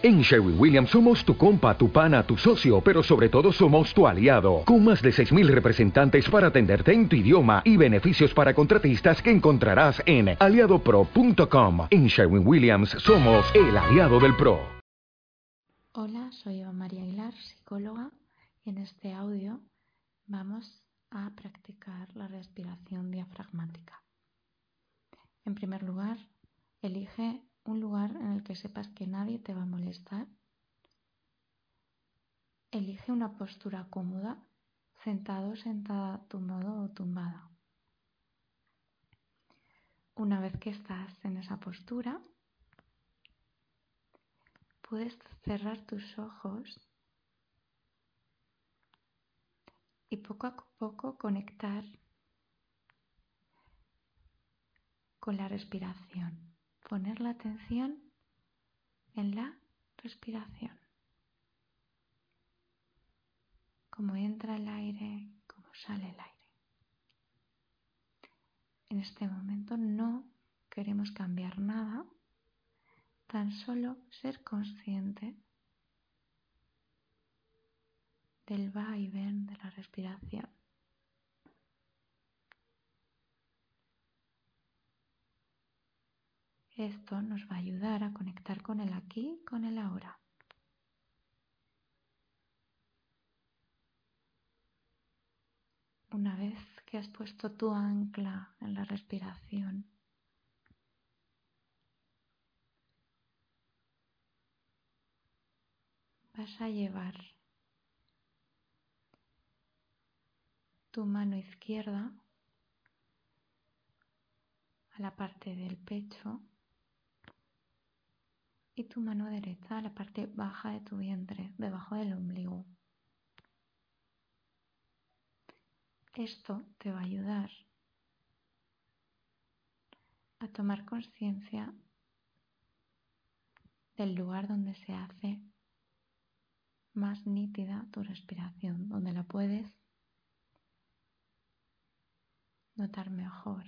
En Sherwin Williams somos tu compa, tu pana, tu socio, pero sobre todo somos tu aliado, con más de 6.000 representantes para atenderte en tu idioma y beneficios para contratistas que encontrarás en aliadopro.com. En Sherwin Williams somos el aliado del PRO. Hola, soy Eva María Aguilar, psicóloga, y en este audio vamos a practicar la respiración diafragmática. En primer lugar, elige un lugar en el que sepas que nadie te va a molestar. Elige una postura cómoda, sentado, sentada, tumbado o tumbada. Una vez que estás en esa postura, puedes cerrar tus ojos y poco a poco conectar con la respiración poner la atención en la respiración. Cómo entra el aire, cómo sale el aire. En este momento no queremos cambiar nada, tan solo ser consciente del va y ven de la respiración. Esto nos va a ayudar a conectar con el aquí, con el ahora. Una vez que has puesto tu ancla en la respiración, vas a llevar tu mano izquierda a la parte del pecho y tu mano derecha a la parte baja de tu vientre, debajo del ombligo. Esto te va a ayudar a tomar conciencia del lugar donde se hace más nítida tu respiración, donde la puedes notar mejor.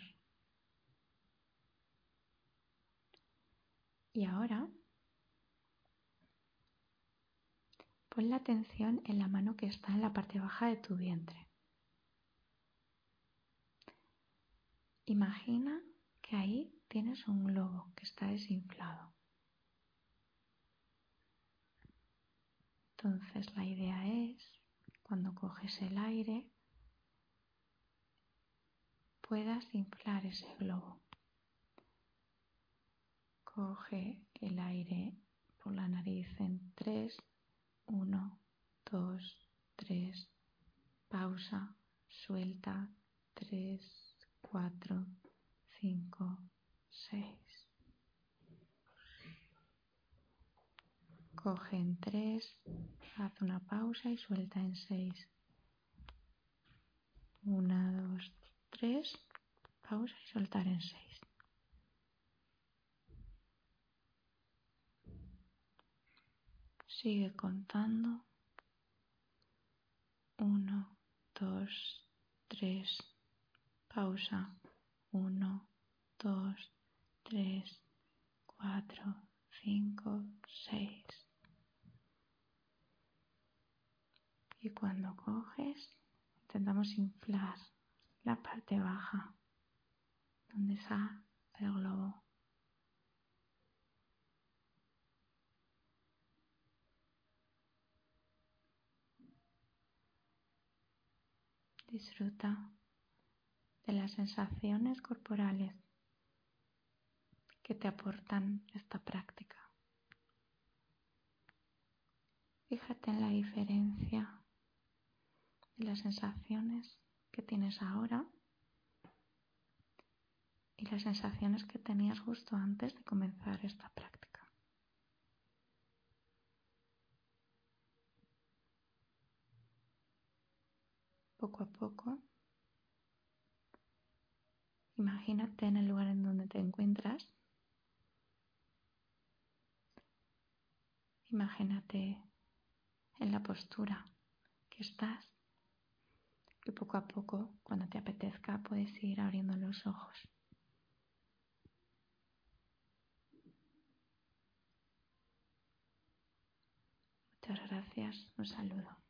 Y ahora Pon la atención en la mano que está en la parte baja de tu vientre. Imagina que ahí tienes un globo que está desinflado. Entonces la idea es, cuando coges el aire, puedas inflar ese globo. Coge el aire por la nariz en tres 1, 2, 3, pausa, suelta, 3, 4, 5, 6. Coge en 3, haz una pausa y suelta en 6. 1, 2, 3, pausa y soltar en 6. Sigue contando. Uno, dos, tres. Pausa. Uno, dos, tres, cuatro, cinco, seis. Y cuando coges, intentamos inflar la parte baja, donde está el globo. Disfruta de las sensaciones corporales que te aportan esta práctica. Fíjate en la diferencia de las sensaciones que tienes ahora y las sensaciones que tenías justo antes de comenzar esta práctica. Poco a poco. Imagínate en el lugar en donde te encuentras. Imagínate en la postura que estás. Que poco a poco, cuando te apetezca, puedes ir abriendo los ojos. Muchas gracias. Un saludo.